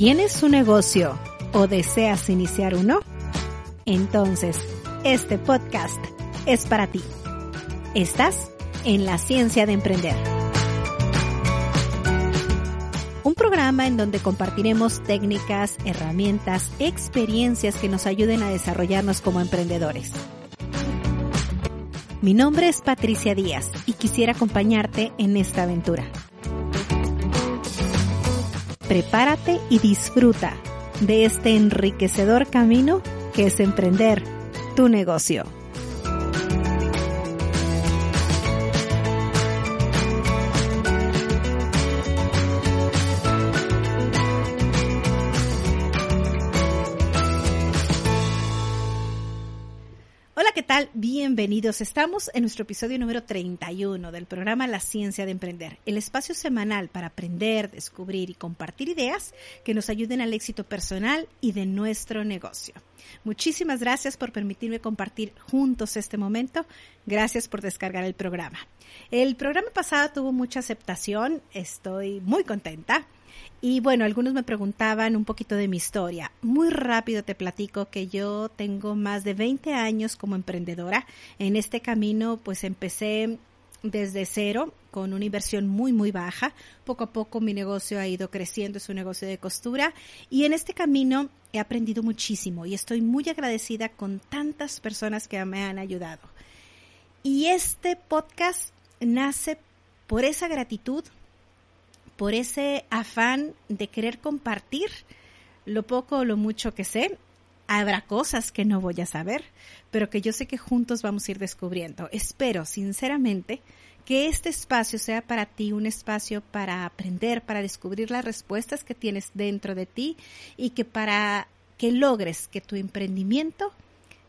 ¿Tienes un negocio o deseas iniciar uno? Entonces, este podcast es para ti. Estás en la ciencia de emprender. Un programa en donde compartiremos técnicas, herramientas, experiencias que nos ayuden a desarrollarnos como emprendedores. Mi nombre es Patricia Díaz y quisiera acompañarte en esta aventura. Prepárate y disfruta de este enriquecedor camino que es emprender tu negocio. Bienvenidos. Estamos en nuestro episodio número 31 del programa La Ciencia de Emprender, el espacio semanal para aprender, descubrir y compartir ideas que nos ayuden al éxito personal y de nuestro negocio. Muchísimas gracias por permitirme compartir juntos este momento. Gracias por descargar el programa. El programa pasado tuvo mucha aceptación. Estoy muy contenta. Y bueno, algunos me preguntaban un poquito de mi historia. Muy rápido te platico que yo tengo más de 20 años como emprendedora. En este camino pues empecé desde cero con una inversión muy muy baja. Poco a poco mi negocio ha ido creciendo, es un negocio de costura y en este camino he aprendido muchísimo y estoy muy agradecida con tantas personas que me han ayudado. Y este podcast nace por esa gratitud, por ese afán de querer compartir lo poco o lo mucho que sé. Habrá cosas que no voy a saber, pero que yo sé que juntos vamos a ir descubriendo. Espero, sinceramente, que este espacio sea para ti un espacio para aprender, para descubrir las respuestas que tienes dentro de ti y que para que logres que tu emprendimiento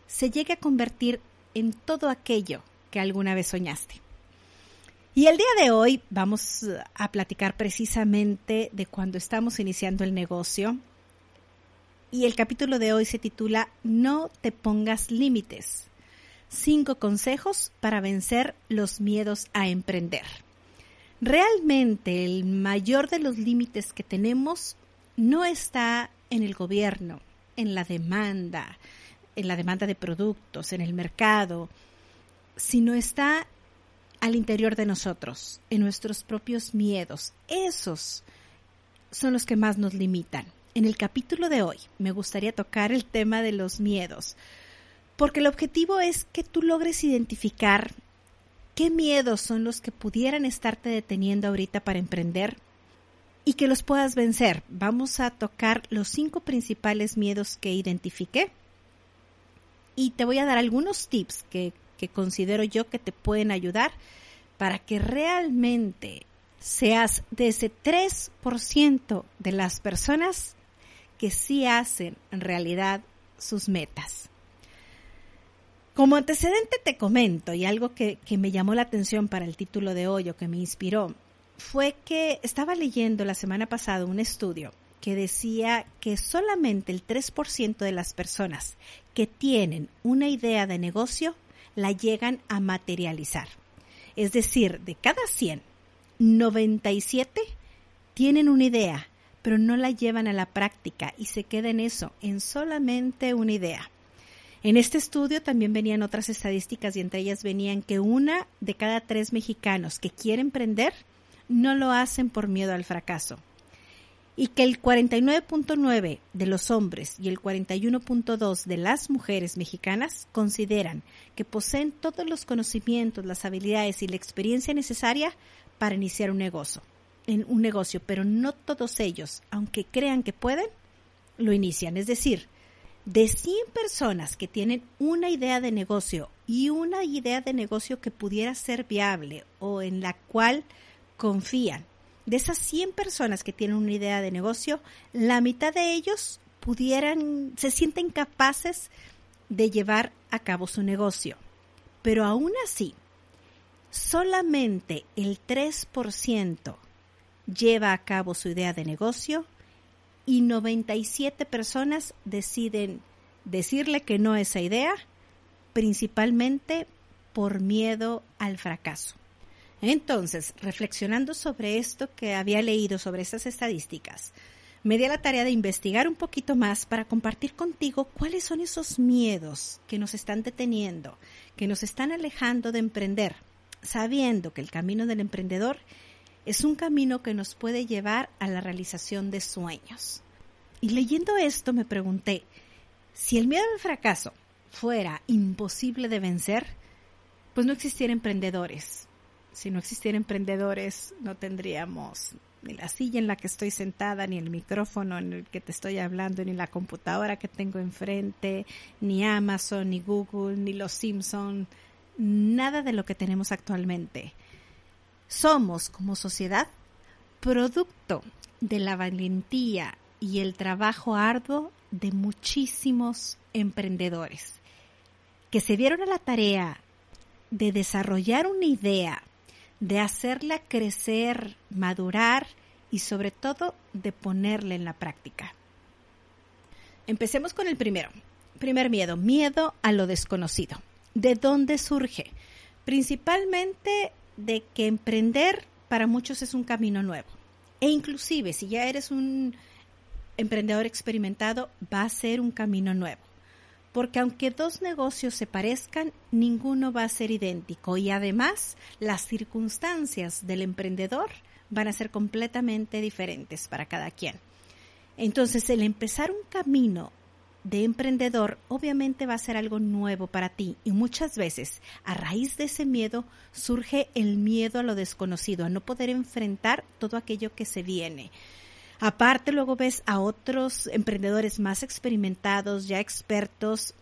se llegue a convertir en todo aquello que alguna vez soñaste. Y el día de hoy vamos a platicar precisamente de cuando estamos iniciando el negocio. Y el capítulo de hoy se titula No te pongas límites. Cinco consejos para vencer los miedos a emprender. Realmente el mayor de los límites que tenemos no está en el gobierno, en la demanda, en la demanda de productos, en el mercado, sino está al interior de nosotros, en nuestros propios miedos. Esos son los que más nos limitan. En el capítulo de hoy me gustaría tocar el tema de los miedos, porque el objetivo es que tú logres identificar qué miedos son los que pudieran estarte deteniendo ahorita para emprender y que los puedas vencer. Vamos a tocar los cinco principales miedos que identifiqué y te voy a dar algunos tips que que considero yo que te pueden ayudar para que realmente seas de ese 3% de las personas que sí hacen en realidad sus metas. Como antecedente te comento, y algo que, que, me llamó la atención para el título de hoy o que me inspiró, fue que estaba leyendo la semana pasada un estudio que decía que solamente el 3% de las personas que tienen una idea de negocio la llegan a materializar. Es decir, de cada 100, 97 tienen una idea, pero no la llevan a la práctica y se queda en eso, en solamente una idea. En este estudio también venían otras estadísticas y entre ellas venían que una de cada tres mexicanos que quieren emprender no lo hacen por miedo al fracaso y que el 49.9 de los hombres y el 41.2 de las mujeres mexicanas consideran que poseen todos los conocimientos, las habilidades y la experiencia necesaria para iniciar un negocio, en un negocio, pero no todos ellos, aunque crean que pueden, lo inician. Es decir, de 100 personas que tienen una idea de negocio y una idea de negocio que pudiera ser viable o en la cual confían de esas 100 personas que tienen una idea de negocio, la mitad de ellos pudieran, se sienten capaces de llevar a cabo su negocio. Pero aún así, solamente el 3% lleva a cabo su idea de negocio y 97 personas deciden decirle que no a esa idea, principalmente por miedo al fracaso. Entonces, reflexionando sobre esto que había leído sobre estas estadísticas, me di a la tarea de investigar un poquito más para compartir contigo cuáles son esos miedos que nos están deteniendo, que nos están alejando de emprender, sabiendo que el camino del emprendedor es un camino que nos puede llevar a la realización de sueños. Y leyendo esto me pregunté, si el miedo al fracaso fuera imposible de vencer, pues no existieran emprendedores. Si no existieran emprendedores, no tendríamos ni la silla en la que estoy sentada, ni el micrófono en el que te estoy hablando, ni la computadora que tengo enfrente, ni Amazon, ni Google, ni los Simpson, nada de lo que tenemos actualmente. Somos como sociedad producto de la valentía y el trabajo arduo de muchísimos emprendedores que se dieron a la tarea de desarrollar una idea, de hacerla crecer, madurar y sobre todo de ponerla en la práctica. Empecemos con el primero. Primer miedo, miedo a lo desconocido. ¿De dónde surge? Principalmente de que emprender para muchos es un camino nuevo. E inclusive si ya eres un emprendedor experimentado, va a ser un camino nuevo. Porque aunque dos negocios se parezcan, ninguno va a ser idéntico y además las circunstancias del emprendedor van a ser completamente diferentes para cada quien. Entonces, el empezar un camino de emprendedor obviamente va a ser algo nuevo para ti y muchas veces a raíz de ese miedo surge el miedo a lo desconocido, a no poder enfrentar todo aquello que se viene. Aparte luego ves a otros emprendedores más experimentados, ya expertos,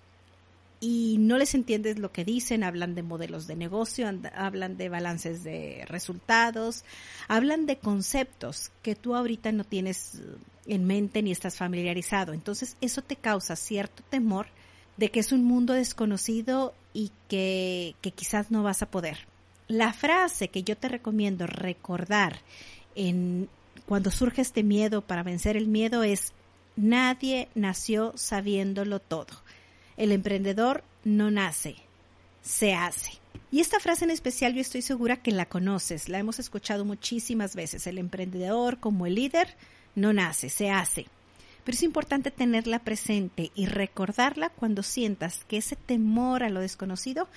y no les entiendes lo que dicen, hablan de modelos de negocio, hablan de balances de resultados, hablan de conceptos que tú ahorita no tienes en mente ni estás familiarizado. Entonces eso te causa cierto temor de que es un mundo desconocido y que, que quizás no vas a poder. La frase que yo te recomiendo recordar en cuando surge este miedo para vencer el miedo es nadie nació sabiéndolo todo. El emprendedor no nace, se hace. Y esta frase en especial yo estoy segura que la conoces, la hemos escuchado muchísimas veces. El emprendedor como el líder no nace, se hace. Pero es importante tenerla presente y recordarla cuando sientas que ese temor a lo desconocido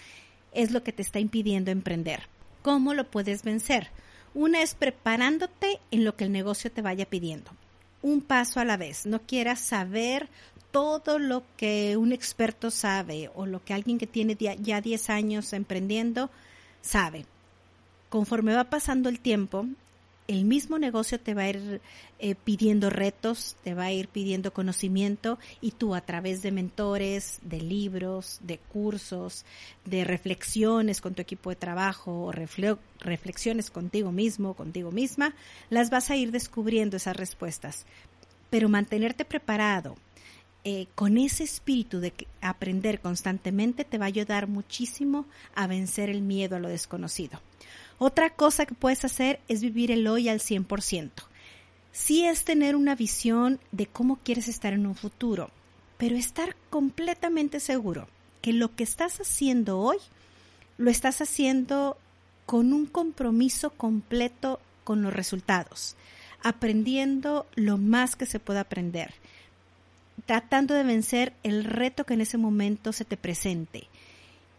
es lo que te está impidiendo emprender. ¿Cómo lo puedes vencer? Una es preparándote en lo que el negocio te vaya pidiendo. Un paso a la vez. No quieras saber todo lo que un experto sabe o lo que alguien que tiene ya 10 años emprendiendo sabe. Conforme va pasando el tiempo, el mismo negocio te va a ir eh, pidiendo retos, te va a ir pidiendo conocimiento y tú a través de mentores, de libros, de cursos, de reflexiones con tu equipo de trabajo o reflexiones contigo mismo, contigo misma, las vas a ir descubriendo esas respuestas. Pero mantenerte preparado, eh, con ese espíritu de aprender constantemente te va a ayudar muchísimo a vencer el miedo a lo desconocido. Otra cosa que puedes hacer es vivir el hoy al 100%. Sí es tener una visión de cómo quieres estar en un futuro, pero estar completamente seguro que lo que estás haciendo hoy lo estás haciendo con un compromiso completo con los resultados, aprendiendo lo más que se pueda aprender tratando de vencer el reto que en ese momento se te presente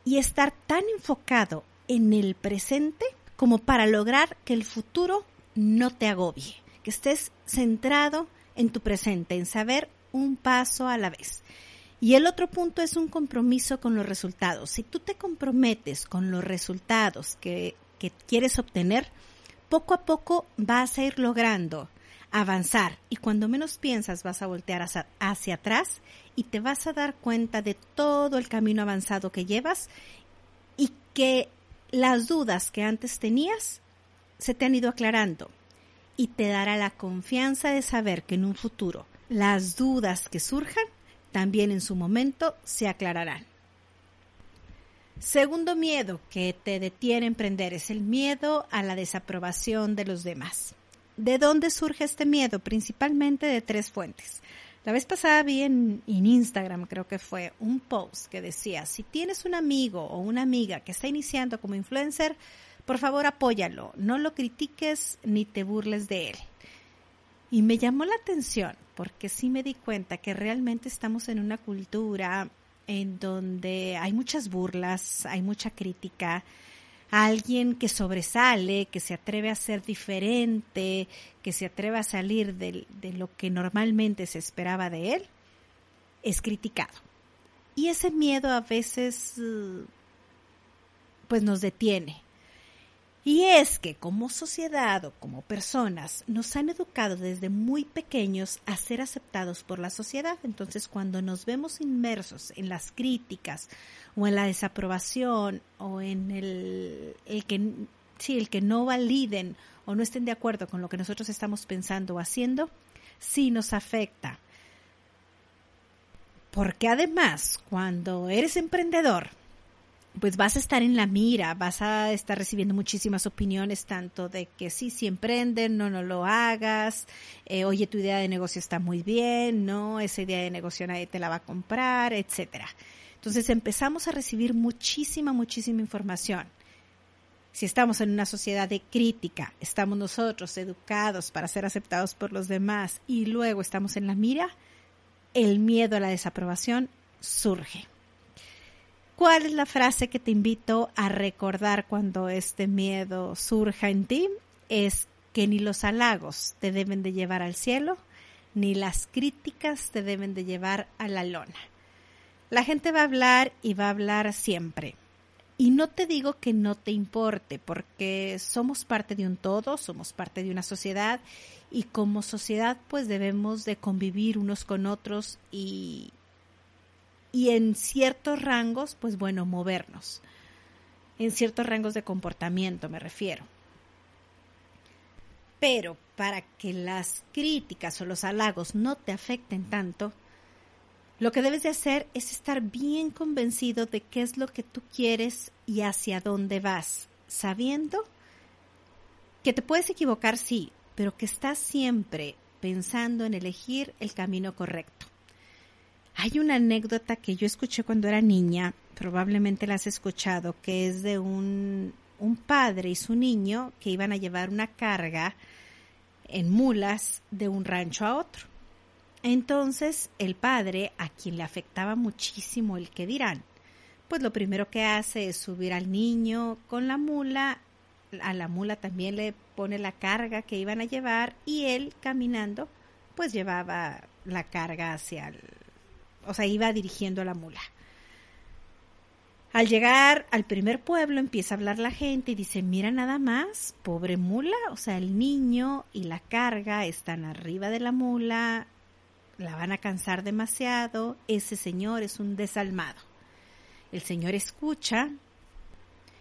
y estar tan enfocado en el presente como para lograr que el futuro no te agobie, que estés centrado en tu presente, en saber un paso a la vez. Y el otro punto es un compromiso con los resultados. Si tú te comprometes con los resultados que, que quieres obtener, poco a poco vas a ir logrando avanzar y cuando menos piensas vas a voltear hacia, atrás y te vas a dar cuenta de todo el camino avanzado que llevas y que las dudas que antes tenías se te han ido aclarando y te dará la confianza de saber que en un futuro las dudas que surjan también en su momento se aclararán. Segundo miedo que te detiene a emprender es el miedo a la desaprobación de los demás. ¿De dónde surge este miedo? Principalmente de tres fuentes. La vez pasada vi en, Instagram, creo que fue, un post que decía, si tienes un amigo o una amiga que está iniciando como influencer, por favor apóyalo, no lo critiques ni te burles de él. Y me llamó la atención porque sí me di cuenta que realmente estamos en una cultura en donde hay muchas burlas, hay mucha crítica, alguien que sobresale, que se atreve a ser diferente, que se atreve a salir de, de, lo que normalmente se esperaba de él, es criticado. Y ese miedo a veces pues nos detiene, y es que como sociedad o como personas nos han educado desde muy pequeños a ser aceptados por la sociedad. Entonces cuando nos vemos inmersos en las críticas o en la desaprobación o en el, el que sí, el que no validen o no estén de acuerdo con lo que nosotros estamos pensando o haciendo, sí nos afecta. Porque además, cuando eres emprendedor, pues vas a estar en la mira, vas a estar recibiendo muchísimas opiniones, tanto de que sí, sí emprenden, no, no lo hagas, eh, oye, tu idea de negocio está muy bien, no, esa idea de negocio nadie te la va a comprar, etcétera. Entonces empezamos a recibir muchísima, muchísima información. Si estamos en una sociedad de crítica, estamos nosotros educados para ser aceptados por los demás y luego estamos en la mira, el miedo a la desaprobación surge. ¿Cuál es la frase que te invito a recordar cuando este miedo surja en ti? Es que ni los halagos te deben de llevar al cielo, ni las críticas te deben de llevar a la lona. La gente va a hablar y va a hablar siempre. Y no te digo que no te importe, porque somos parte de un todo, somos parte de una sociedad y como sociedad pues debemos de convivir unos con otros y, y en ciertos rangos, pues bueno, movernos. En ciertos rangos de comportamiento me refiero. Pero para que las críticas o los halagos no te afecten tanto, lo que debes de hacer es estar bien convencido de qué es lo que tú quieres y hacia dónde vas, sabiendo que te puedes equivocar, sí, pero que estás siempre pensando en elegir el camino correcto. Hay una anécdota que yo escuché cuando era niña, probablemente la has escuchado, que es de un, padre y su niño que iban a llevar una carga en mulas de un rancho a otro. Entonces el padre, a quien le afectaba muchísimo el que dirán, pues lo primero que hace es subir al niño con la mula, a la mula también le pone la carga que iban a llevar y él caminando pues llevaba la carga hacia el, o sea, iba dirigiendo a la mula. Al llegar al primer pueblo empieza a hablar la gente y dice, mira nada más, pobre mula, o sea, el niño y la carga están arriba de la mula, la van a cansar demasiado, ese señor es un desalmado. El señor escucha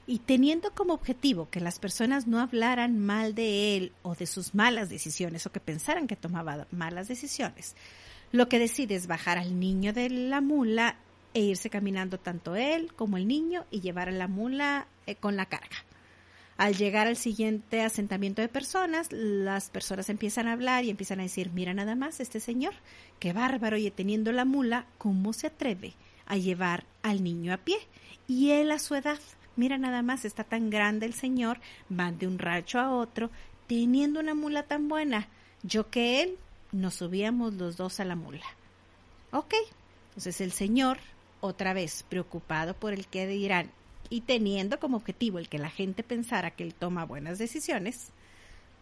y teniendo como objetivo que las personas no hablaran mal de él o de sus malas decisiones o que pensaran que tomaba malas decisiones, lo que decide es bajar al niño de la mula e irse caminando tanto él como el niño y llevar a la mula eh, con la carga. Al llegar al siguiente asentamiento de personas, las personas empiezan a hablar y empiezan a decir, mira nada más este señor, qué bárbaro, y teniendo la mula, ¿cómo se atreve a llevar al niño a pie? Y él a su edad, mira nada más, está tan grande el señor, van de un rancho a otro, teniendo una mula tan buena. Yo que él, nos subíamos los dos a la mula. Ok, entonces el señor, otra vez preocupado por el que dirán y teniendo como objetivo el que la gente pensara que él toma buenas decisiones,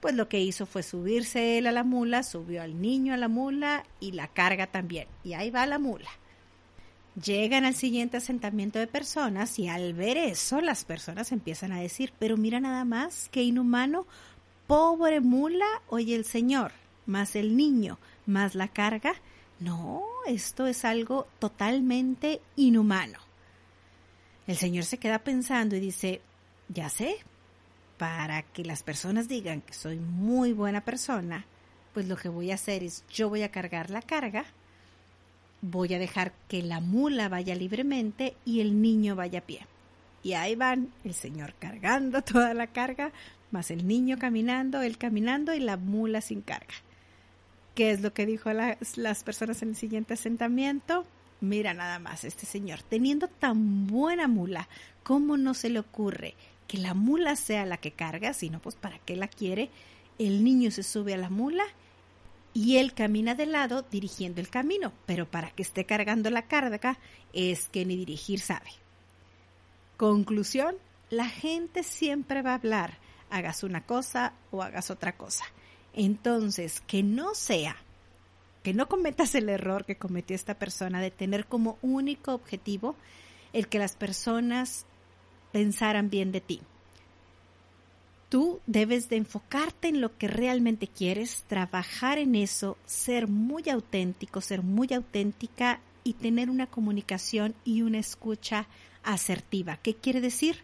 pues lo que hizo fue subirse él a la mula, subió al niño a la mula y la carga también. Y ahí va la mula. Llegan al siguiente asentamiento de personas y al ver eso las personas empiezan a decir, pero mira nada más, qué inhumano, pobre mula, oye el señor, más el niño, más la carga. No, esto es algo totalmente inhumano. El Señor se queda pensando y dice, ya sé, para que las personas digan que soy muy buena persona, pues lo que voy a hacer es yo voy a cargar la carga, voy a dejar que la mula vaya libremente y el niño vaya a pie. Y ahí van el señor cargando toda la carga, más el niño caminando, él caminando y la mula sin carga. ¿Qué es lo que dijo las personas en el siguiente asentamiento? Mira nada más, este señor, teniendo tan buena mula, ¿cómo no se le ocurre que la mula sea la que carga? Sino, pues, ¿para qué la quiere? El niño se sube a la mula y él camina de lado dirigiendo el camino, pero para que esté cargando la carga es que ni dirigir sabe. Conclusión, la gente siempre va a hablar, hagas una cosa o hagas otra cosa. Entonces, que no sea, que no cometas el error que cometió esta persona de tener como único objetivo el que las personas pensaran bien de ti. Tú debes de enfocarte en lo que realmente quieres, trabajar en eso, ser muy auténtico, ser muy auténtica y tener una comunicación y una escucha asertiva. ¿Qué quiere decir?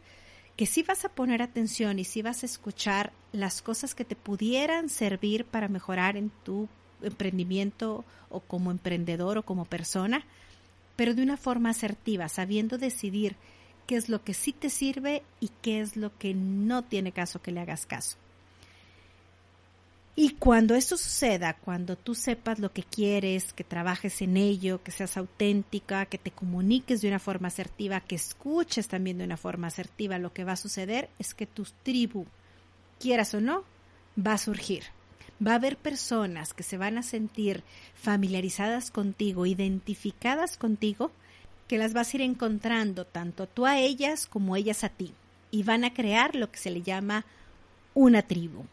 Que si vas a poner atención y si vas a escuchar las cosas que te pudieran servir para mejorar en tu emprendimiento o como emprendedor o como persona, pero de una forma asertiva, sabiendo decidir qué es lo que sí te sirve y qué es lo que no tiene caso que le hagas caso. Y cuando esto suceda, cuando tú sepas lo que quieres, que trabajes en ello, que seas auténtica, que te comuniques de una forma asertiva, que escuches también de una forma asertiva, lo que va a suceder es que tu tribu, quieras o no, va a surgir. Va a haber personas que se van a sentir familiarizadas contigo, identificadas contigo, que las vas a ir encontrando tanto tú a ellas como ellas a ti y van a crear lo que se le llama una tribu.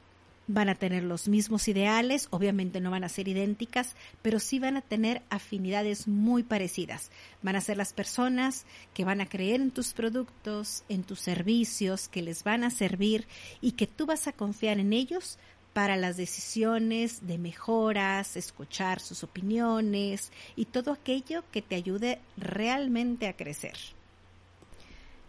Van a tener los mismos ideales, obviamente no van a ser idénticas, pero sí van a tener afinidades muy parecidas. Van a ser las personas que van a creer en tus productos, en tus servicios, que les van a servir y que tú vas a confiar en ellos para las decisiones de mejoras, escuchar sus opiniones y todo aquello que te ayude realmente a crecer.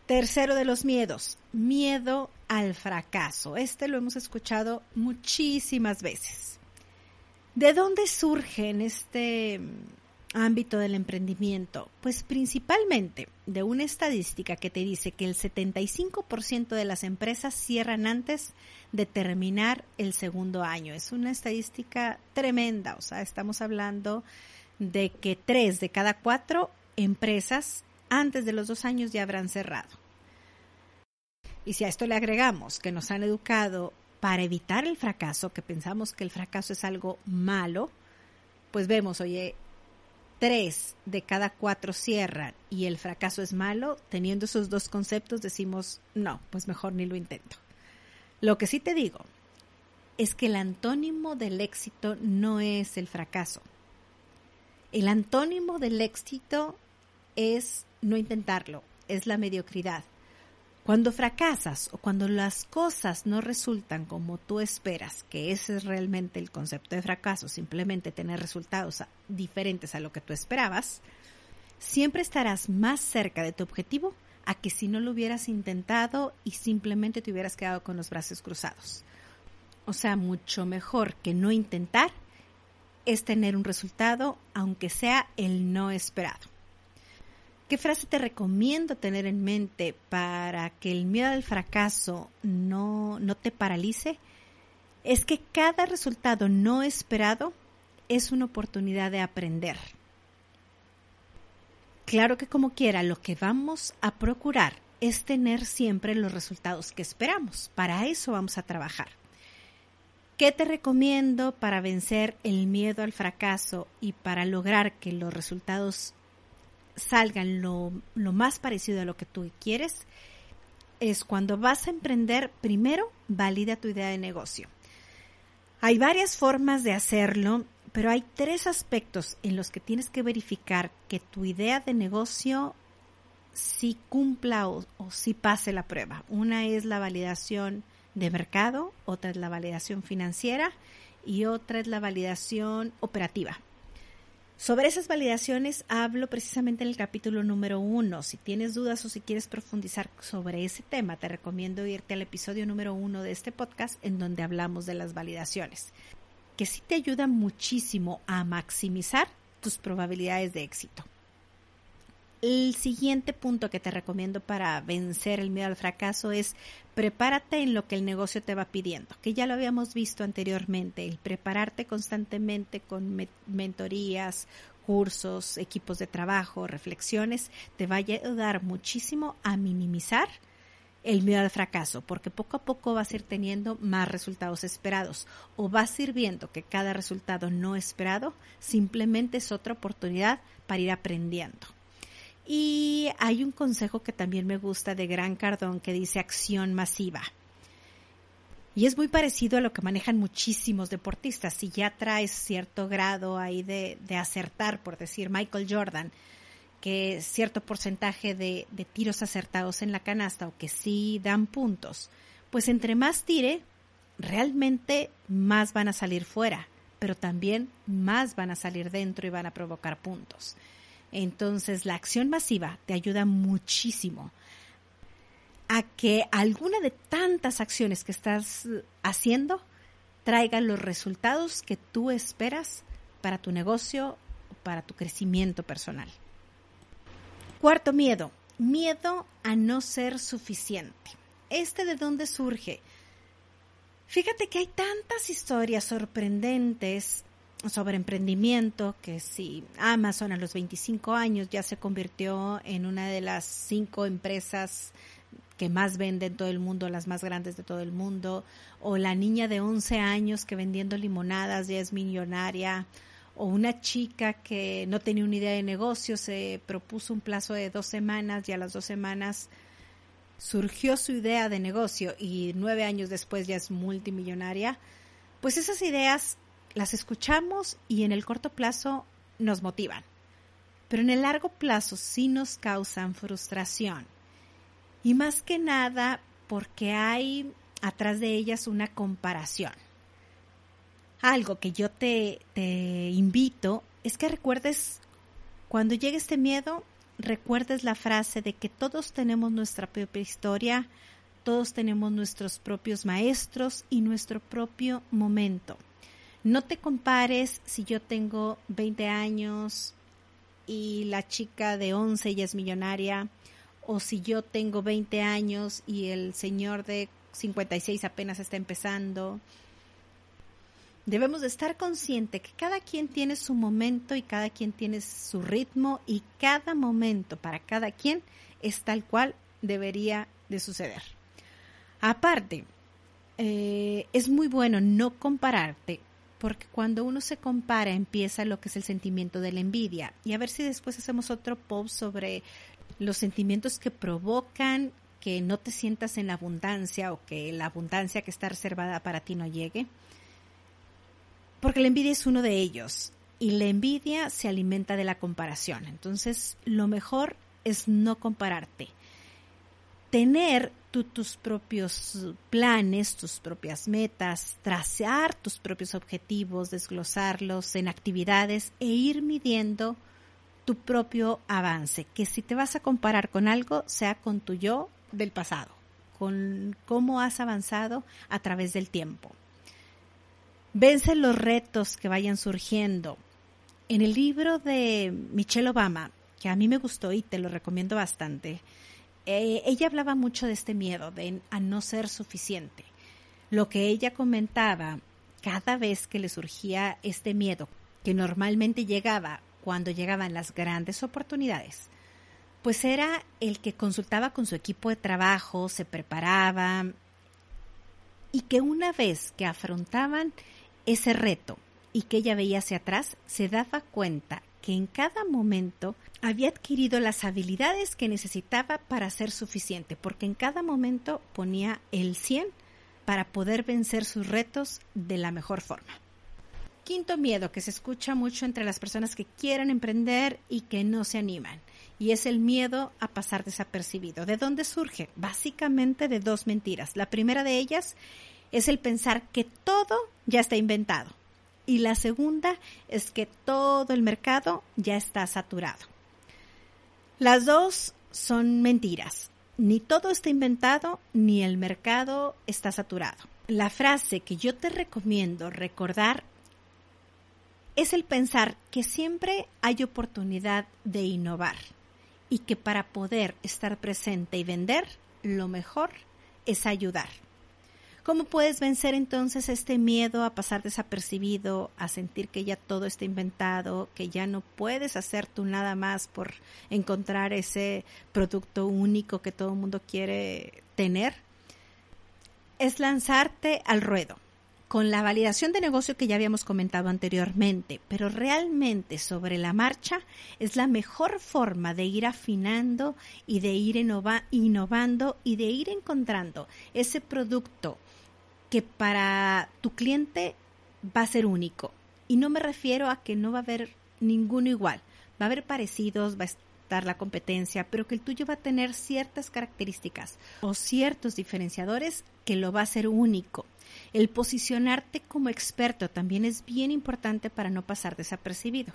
Tercero de los miedos, miedo al fracaso. Este lo hemos escuchado muchísimas veces. ¿De dónde surge en este ámbito del emprendimiento? Pues principalmente de una estadística que te dice que el 75% de las empresas cierran antes de terminar el segundo año. Es una estadística tremenda, o sea, estamos hablando de que tres de cada cuatro empresas antes de los dos años ya habrán cerrado. Y si a esto le agregamos que nos han educado para evitar el fracaso, que pensamos que el fracaso es algo malo, pues vemos, oye, tres de cada cuatro cierran y el fracaso es malo, teniendo esos dos conceptos decimos, no, pues mejor ni lo intento. Lo que sí te digo es que el antónimo del éxito no es el fracaso. El antónimo del éxito es no intentarlo, es la mediocridad. Cuando fracasas o cuando las cosas no resultan como tú esperas, que ese es realmente el concepto de fracaso, simplemente tener resultados diferentes a lo que tú esperabas, siempre estarás más cerca de tu objetivo a que si no lo hubieras intentado y simplemente te hubieras quedado con los brazos cruzados. O sea, mucho mejor que no intentar es tener un resultado, aunque sea el no esperado. ¿Qué frase te recomiendo tener en mente para que el miedo al fracaso no, no te paralice? Es que cada resultado no esperado es una oportunidad de aprender. Claro que como quiera, lo que vamos a procurar es tener siempre los resultados que esperamos. Para eso vamos a trabajar. ¿Qué te recomiendo para vencer el miedo al fracaso y para lograr que los resultados salgan lo, lo, más parecido a lo que tú quieres? Es cuando vas a emprender, primero valida tu idea de negocio. Hay varias formas de hacerlo pero hay tres aspectos en los que tienes que verificar que tu idea de negocio sí cumpla o, sí pase la prueba. Una es la validación de mercado, otra es la validación financiera y otra es la validación operativa. Sobre esas validaciones hablo precisamente en el capítulo número uno. Si tienes dudas o si quieres profundizar sobre ese tema, te recomiendo irte al episodio número uno de este podcast en donde hablamos de las validaciones que sí te ayuda muchísimo a maximizar tus probabilidades de éxito. El siguiente punto que te recomiendo para vencer el miedo al fracaso es prepárate en lo que el negocio te va pidiendo, que ya lo habíamos visto anteriormente, el prepararte constantemente con mentorías, cursos, equipos de trabajo, reflexiones, te va a ayudar muchísimo a minimizar el miedo al fracaso, porque poco a poco vas a ir teniendo más resultados esperados o vas a ir viendo que cada resultado no esperado simplemente es otra oportunidad para ir aprendiendo. Y hay un consejo que también me gusta de Gran Cardón que dice acción masiva. Y es muy parecido a lo que manejan muchísimos deportistas. Si ya traes cierto grado ahí de, de acertar, por decir Michael Jordan, que cierto porcentaje de, de, tiros acertados en la canasta o que sí dan puntos, pues entre más tire, realmente más van a salir fuera, pero también más van a salir dentro y van a provocar puntos. Entonces la acción masiva te ayuda muchísimo a que alguna de tantas acciones que estás haciendo traiga los resultados que tú esperas para tu negocio o para tu crecimiento personal. Cuarto miedo, miedo a no ser suficiente. ¿Este de dónde surge? Fíjate que hay tantas historias sorprendentes sobre emprendimiento, que si Amazon a los 25 años ya se convirtió en una de las cinco empresas que más vende en todo el mundo, las más grandes de todo el mundo, o la niña de 11 años que vendiendo limonadas ya es millonaria, o una chica que no tenía una idea de negocio, se propuso un plazo de dos semanas y a las dos semanas surgió su idea de negocio y nueve años después ya es multimillonaria, pues esas ideas las escuchamos y en el corto plazo nos motivan, pero en el largo plazo sí nos causan frustración y más que nada porque hay atrás de ellas una comparación. Algo que yo te, invito es que recuerdes, cuando llegue este miedo, recuerdes la frase de que todos tenemos nuestra propia historia, todos tenemos nuestros propios maestros y nuestro propio momento. No te compares si yo tengo 20 años y la chica de 11 ya es millonaria o si yo tengo 20 años y el señor de 56 apenas está empezando. Debemos de estar consciente que cada quien tiene su momento y cada quien tiene su ritmo y cada momento para cada quien es tal cual debería de suceder. Aparte, eh, es muy bueno no compararte porque cuando uno se compara empieza lo que es el sentimiento de la envidia. Y a ver si después hacemos otro post sobre los sentimientos que provocan que no te sientas en la abundancia o que la abundancia que está reservada para ti no llegue. Porque la envidia es uno de ellos y la envidia se alimenta de la comparación. Entonces, lo mejor es no compararte. Tener tus propios planes, tus propias metas, trazar tus propios objetivos, desglosarlos en actividades e ir midiendo tu propio avance, que si te vas a comparar con algo, sea con tu yo del pasado, con cómo has avanzado a través del tiempo. Vence los retos que vayan surgiendo. En el libro de Michelle Obama, que a mí me gustó y te lo recomiendo bastante, eh, ella hablaba mucho de este miedo de a no ser suficiente. Lo que ella comentaba cada vez que le surgía este miedo, que normalmente llegaba cuando llegaban las grandes oportunidades, pues era el que consultaba con su equipo de trabajo, se preparaba y que una vez que afrontaban ese reto y que ella veía hacia atrás, se daba cuenta que en cada momento había adquirido las habilidades que necesitaba para ser suficiente, porque en cada momento ponía el 100 para poder vencer sus retos de la mejor forma. Quinto miedo que se escucha mucho entre las personas que quieren emprender y que no se animan. Y es el miedo a pasar desapercibido. ¿De dónde surge? Básicamente de dos mentiras. La primera de ellas es el pensar que todo ya está inventado. Y la segunda es que todo el mercado ya está saturado. Las dos son mentiras. Ni todo está inventado, ni el mercado está saturado. La frase que yo te recomiendo recordar es el pensar que siempre hay oportunidad de innovar y que para poder estar presente y vender, lo mejor es ayudar. ¿Cómo puedes vencer entonces este miedo a pasar desapercibido, a sentir que ya todo está inventado, que ya no puedes hacer tú nada más por encontrar ese producto único que todo el mundo quiere tener es lanzarte al ruedo con la validación de negocio que ya habíamos comentado anteriormente, pero realmente sobre la marcha es la mejor forma de ir afinando y de ir innovando y de ir encontrando ese producto que para tu cliente va a ser único. Y no me refiero a que no va a haber ninguno igual, va a haber parecidos, va a estar la competencia, pero que el tuyo va a tener ciertas características o ciertos diferenciadores que lo va a hacer único. El posicionarte como experto también es bien importante para no pasar desapercibido.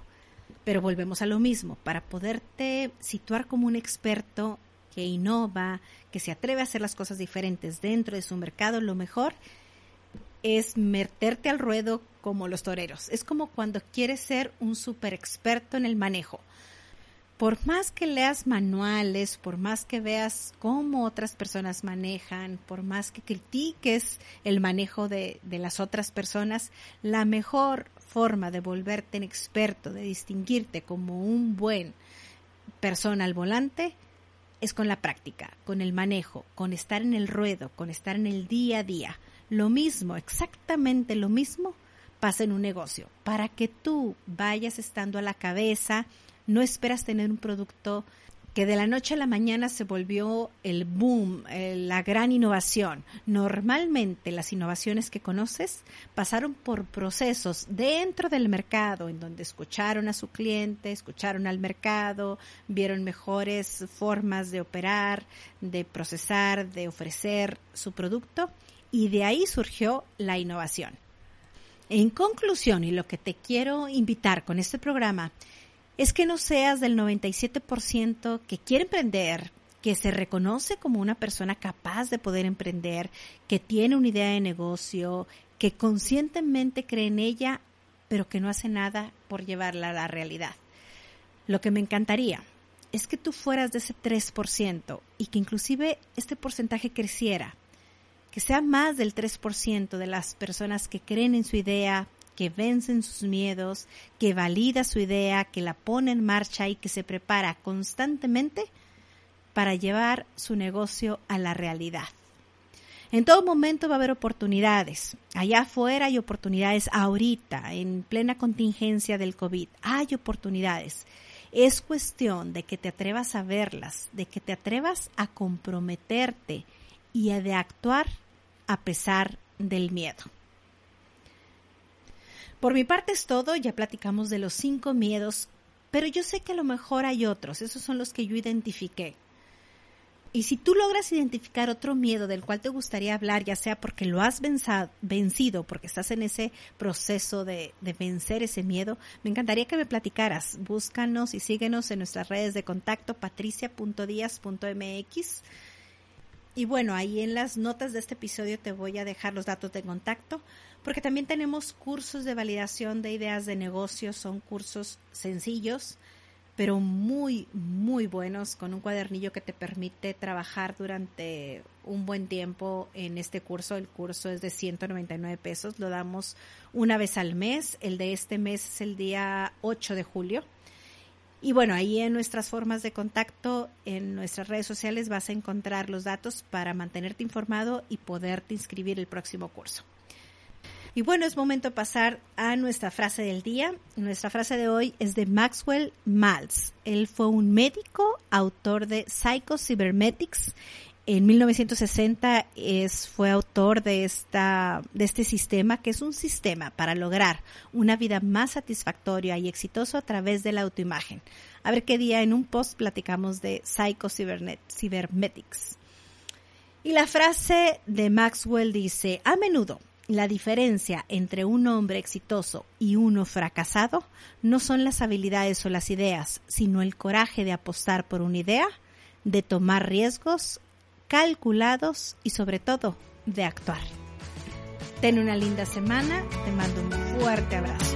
Pero volvemos a lo mismo, para poderte situar como un experto que innova, que se atreve a hacer las cosas diferentes dentro de su mercado, lo mejor es meterte al ruedo como los toreros. Es como cuando quieres ser un super experto en el manejo por más que leas manuales, por más que veas cómo otras personas manejan, por más que critiques el manejo de, las otras personas, la mejor forma de volverte un experto, de distinguirte como un buen persona al volante, es con la práctica, con el manejo, con estar en el ruedo, con estar en el día a día. Lo mismo, exactamente lo mismo pasa en un negocio. Para que tú vayas estando a la cabeza, no esperas tener un producto que de la noche a la mañana se volvió el boom, la gran innovación. Normalmente las innovaciones que conoces pasaron por procesos dentro del mercado en donde escucharon a su cliente, escucharon al mercado, vieron mejores formas de operar, de procesar, de ofrecer su producto y de ahí surgió la innovación. En conclusión, y lo que te quiero invitar con este programa es que no seas del 97% que quiere emprender, que se reconoce como una persona capaz de poder emprender, que tiene una idea de negocio, que conscientemente cree en ella, pero que no hace nada por llevarla a la realidad. Lo que me encantaría es que tú fueras de ese 3% y que inclusive este porcentaje creciera, que sea más del 3% de las personas que creen en su idea, que vencen sus miedos, que valida su idea, que la pone en marcha y que se prepara constantemente para llevar su negocio a la realidad. En todo momento va a haber oportunidades. Allá afuera hay oportunidades ahorita, en plena contingencia del COVID. Hay oportunidades. Es cuestión de que te atrevas a verlas, de que te atrevas a comprometerte y a de actuar a pesar del miedo. Por mi parte es todo, ya platicamos de los cinco miedos, pero yo sé que a lo mejor hay otros, esos son los que yo identifiqué. Y si tú logras identificar otro miedo del cual te gustaría hablar, ya sea porque lo has vencido, porque estás en ese proceso de, vencer ese miedo, me encantaría que me platicaras. Búscanos y síguenos en nuestras redes de contacto patricia.díaz.mx. Y bueno, ahí en las notas de este episodio te voy a dejar los datos de contacto porque también tenemos cursos de validación de ideas de negocio, son cursos sencillos, pero muy, muy buenos, con un cuadernillo que te permite trabajar durante un buen tiempo en este curso. El curso es de 199 pesos, lo damos una vez al mes, el de este mes es el día 8 de julio. Y bueno, ahí en nuestras formas de contacto, en nuestras redes sociales vas a encontrar los datos para mantenerte informado y poderte inscribir el próximo curso. Y bueno, es momento de pasar a nuestra frase del día. Nuestra frase de hoy es de Maxwell Maltz. Él fue un médico, autor de Psycho Cybernetics. En 1960 es, fue autor de, esta, de este sistema, que es un sistema para lograr una vida más satisfactoria y exitosa a través de la autoimagen. A ver qué día en un post platicamos de Psycho Cybernetics. Y la frase de Maxwell dice, a menudo la diferencia entre un hombre exitoso y uno fracasado no son las habilidades o las ideas, sino el coraje de apostar por una idea, de tomar riesgos calculados y sobre todo de actuar. Ten una linda semana, te mando un fuerte abrazo.